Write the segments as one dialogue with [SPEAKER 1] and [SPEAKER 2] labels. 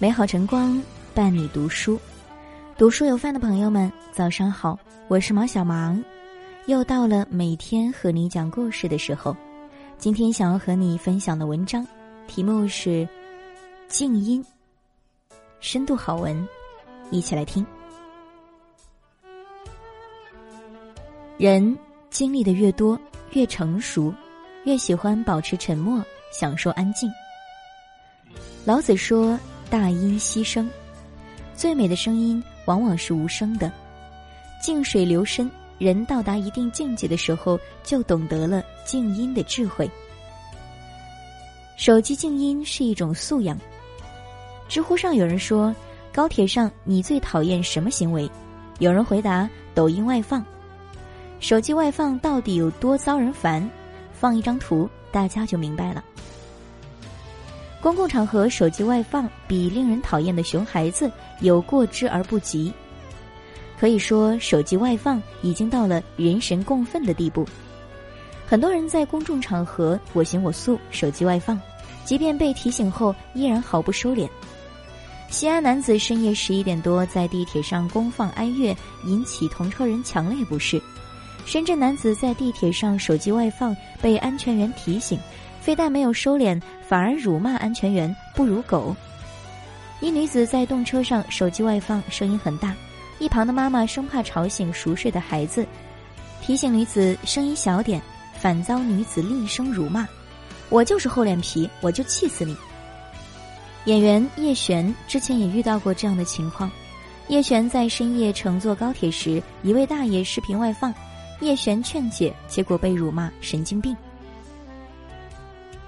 [SPEAKER 1] 美好晨光伴你读书，读书有饭的朋友们，早上好，我是毛小芒，又到了每天和你讲故事的时候。今天想要和你分享的文章，题目是《静音》，深度好文，一起来听。人经历的越多，越成熟，越喜欢保持沉默，享受安静。老子说。大音希声，最美的声音往往是无声的。静水流深，人到达一定境界的时候，就懂得了静音的智慧。手机静音是一种素养。知乎上有人说：“高铁上你最讨厌什么行为？”有人回答：“抖音外放。”手机外放到底有多遭人烦？放一张图，大家就明白了。公共场合手机外放比令人讨厌的熊孩子有过之而不及。可以说，手机外放已经到了人神共愤的地步。很多人在公众场合我行我素，手机外放，即便被提醒后依然毫不收敛。西安男子深夜十一点多在地铁上公放哀乐，引起同车人强烈不适。深圳男子在地铁上手机外放，被安全员提醒。非但没有收敛，反而辱骂安全员不如狗。一女子在动车上手机外放，声音很大，一旁的妈妈生怕吵醒熟睡的孩子，提醒女子声音小点，反遭女子厉声辱骂：“我就是厚脸皮，我就气死你！”演员叶璇之前也遇到过这样的情况。叶璇在深夜乘坐高铁时，一位大爷视频外放，叶璇劝解，结果被辱骂神经病。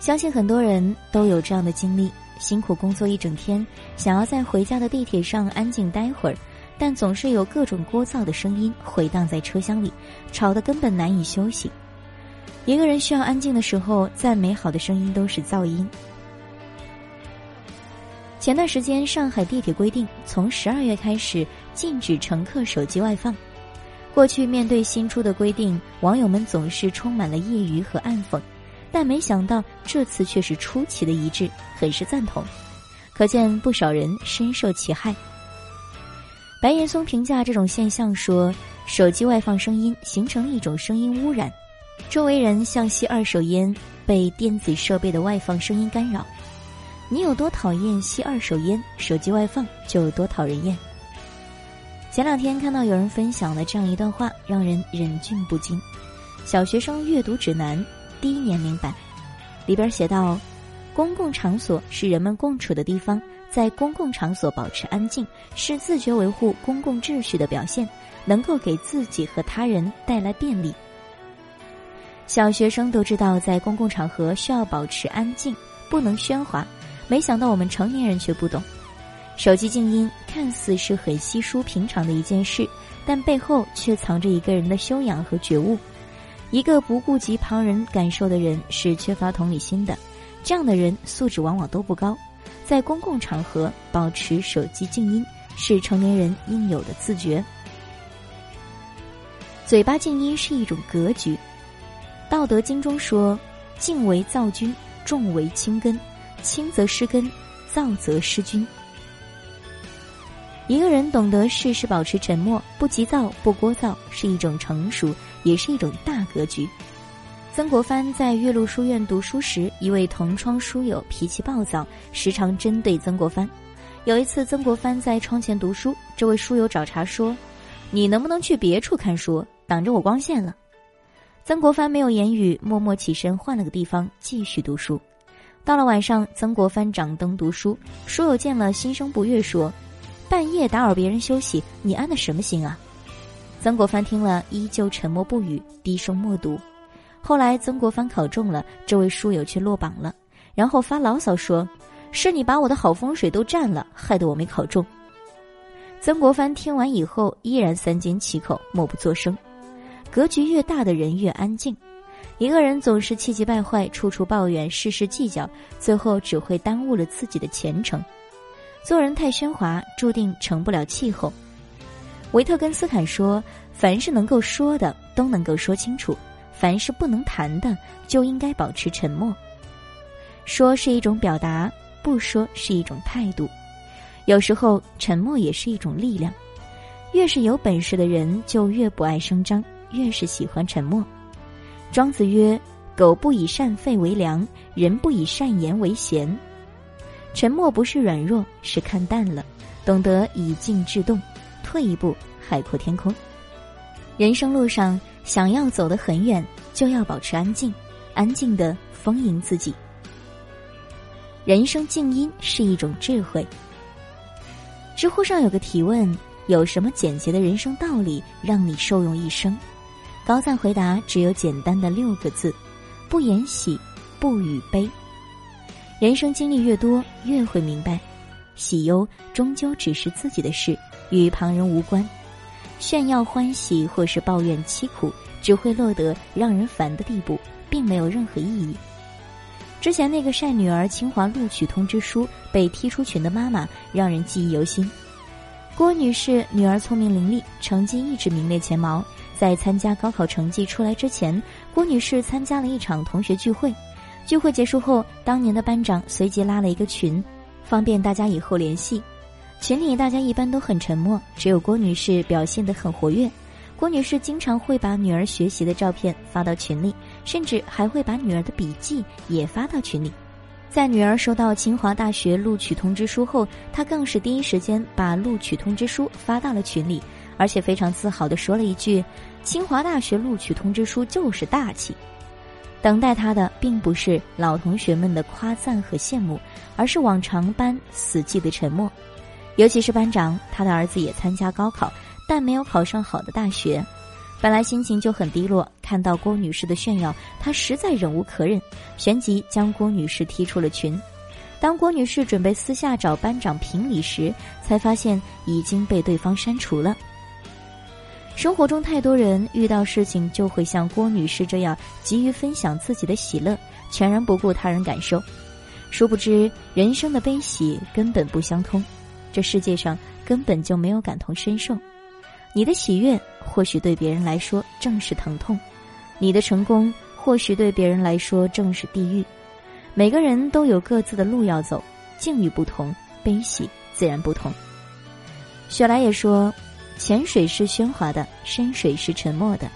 [SPEAKER 1] 相信很多人都有这样的经历：辛苦工作一整天，想要在回家的地铁上安静待会儿，但总是有各种聒噪的声音回荡在车厢里，吵得根本难以休息。一个人需要安静的时候，再美好的声音都是噪音。前段时间，上海地铁规定，从十二月开始禁止乘客手机外放。过去面对新出的规定，网友们总是充满了揶揄和暗讽。但没想到这次却是出奇的一致，很是赞同，可见不少人深受其害。白岩松评价这种现象说：“手机外放声音形成一种声音污染，周围人像吸二手烟，被电子设备的外放声音干扰。你有多讨厌吸二手烟，手机外放就有多讨人厌。”前两天看到有人分享了这样一段话，让人忍俊不禁：小学生阅读指南。低年龄版，里边写道：公共场所是人们共处的地方，在公共场所保持安静是自觉维护公共秩序的表现，能够给自己和他人带来便利。小学生都知道，在公共场合需要保持安静，不能喧哗。没想到我们成年人却不懂，手机静音看似是很稀疏平常的一件事，但背后却藏着一个人的修养和觉悟。一个不顾及旁人感受的人是缺乏同理心的，这样的人素质往往都不高。在公共场合保持手机静音是成年人应有的自觉。嘴巴静音是一种格局，《道德经》中说：“静为躁君，重为轻根，轻则失根，躁则失君。”一个人懂得适时保持沉默，不急躁，不聒噪，是一种成熟，也是一种大格局。曾国藩在岳麓书院读书时，一位同窗书友脾气暴躁，时常针对曾国藩。有一次，曾国藩在窗前读书，这位书友找茬说：“你能不能去别处看书，挡着我光线了？”曾国藩没有言语，默默起身换了个地方继续读书。到了晚上，曾国藩掌灯读书，书友见了心生不悦，说。半夜打扰别人休息，你安的什么心啊？曾国藩听了，依旧沉默不语，低声默读。后来曾国藩考中了，这位书友却落榜了，然后发牢骚说：“是你把我的好风水都占了，害得我没考中。”曾国藩听完以后，依然三缄其口，默不作声。格局越大的人越安静。一个人总是气急败坏，处处抱怨，事事计较，最后只会耽误了自己的前程。做人太喧哗，注定成不了气候。维特根斯坦说：“凡是能够说的，都能够说清楚；凡是不能谈的，就应该保持沉默。说是一种表达，不说是一种态度。有时候沉默也是一种力量。越是有本事的人，就越不爱声张，越是喜欢沉默。庄子曰：“狗不以善吠为良，人不以善言为贤。”沉默不是软弱，是看淡了，懂得以静制动，退一步海阔天空。人生路上，想要走得很远，就要保持安静，安静的丰盈自己。人生静音是一种智慧。知乎上有个提问：有什么简洁的人生道理让你受用一生？高赞回答只有简单的六个字：不言喜，不语悲。人生经历越多，越会明白，喜忧终究只是自己的事，与旁人无关。炫耀欢喜或是抱怨凄苦，只会落得让人烦的地步，并没有任何意义。之前那个晒女儿清华录取通知书被踢出群的妈妈，让人记忆犹新。郭女士女儿聪明伶俐，成绩一直名列前茅。在参加高考成绩出来之前，郭女士参加了一场同学聚会。聚会结束后，当年的班长随即拉了一个群，方便大家以后联系。群里大家一般都很沉默，只有郭女士表现得很活跃。郭女士经常会把女儿学习的照片发到群里。甚至还会把女儿的笔记也发到群里。在女儿收到清华大学录取通知书后，她更是第一时间把录取通知书发到了群里，而且非常自豪地说了一句：“清华大学录取通知书就是大气。”等待他的并不是老同学们的夸赞和羡慕，而是往常般死寂的沉默。尤其是班长，他的儿子也参加高考，但没有考上好的大学。本来心情就很低落，看到郭女士的炫耀，他实在忍无可忍，旋即将郭女士踢出了群。当郭女士准备私下找班长评理时，才发现已经被对方删除了。生活中太多人遇到事情就会像郭女士这样急于分享自己的喜乐，全然不顾他人感受，殊不知人生的悲喜根本不相通，这世界上根本就没有感同身受。你的喜悦或许对别人来说正是疼痛，你的成功或许对别人来说正是地狱。每个人都有各自的路要走，境遇不同，悲喜自然不同。雪莱也说：“浅水是喧哗的，深水是沉默的，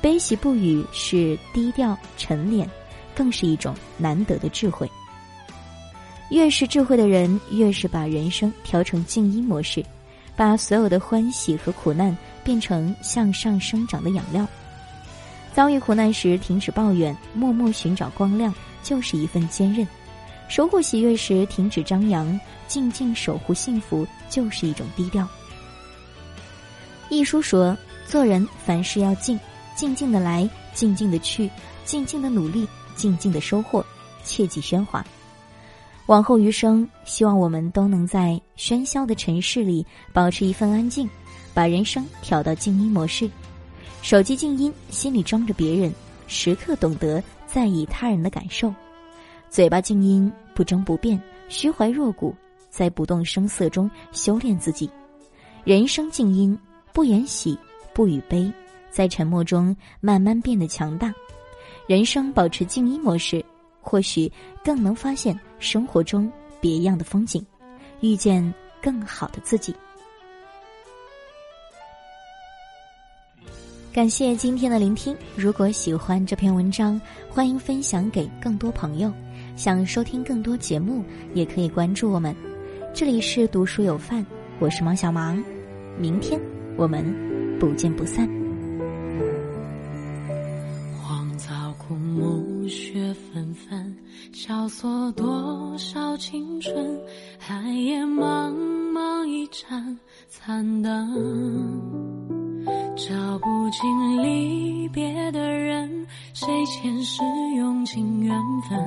[SPEAKER 1] 悲喜不语是低调沉敛，更是一种难得的智慧。越是智慧的人，越是把人生调成静音模式。”把所有的欢喜和苦难变成向上生长的养料。遭遇苦难时，停止抱怨，默默寻找光亮，就是一份坚韧；收获喜悦时，停止张扬，静静守护幸福，就是一种低调。一书说：做人凡事要静，静静的来，静静的去，静静的努力，静静的收获，切忌喧哗。往后余生，希望我们都能在喧嚣的城市里保持一份安静，把人生调到静音模式。手机静音，心里装着别人，时刻懂得在意他人的感受。嘴巴静音，不争不辩，虚怀若谷，在不动声色中修炼自己。人生静音，不言喜，不语悲，在沉默中慢慢变得强大。人生保持静音模式。或许更能发现生活中别样的风景，遇见更好的自己。感谢今天的聆听。如果喜欢这篇文章，欢迎分享给更多朋友。想收听更多节目，也可以关注我们。这里是读书有范，我是芒小芒。明天我们不见不散。荒草枯木，雪纷纷萧索多少青春，寒夜茫茫一盏残灯，照不尽离别的人，谁前世用尽缘分，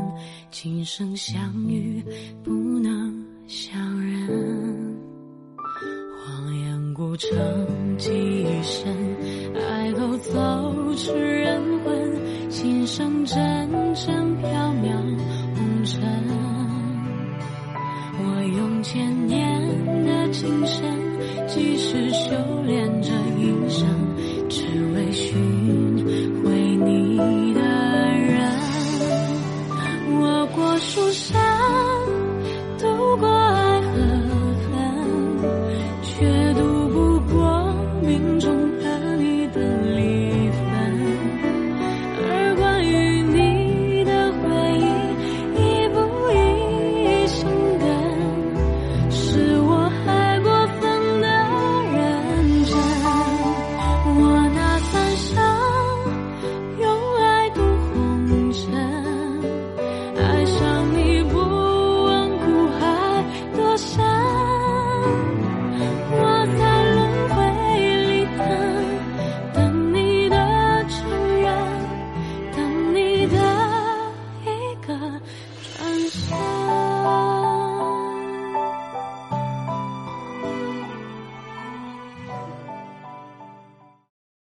[SPEAKER 1] 今生相遇不能相成几生爱都走出，人魂琴声阵阵缥缈。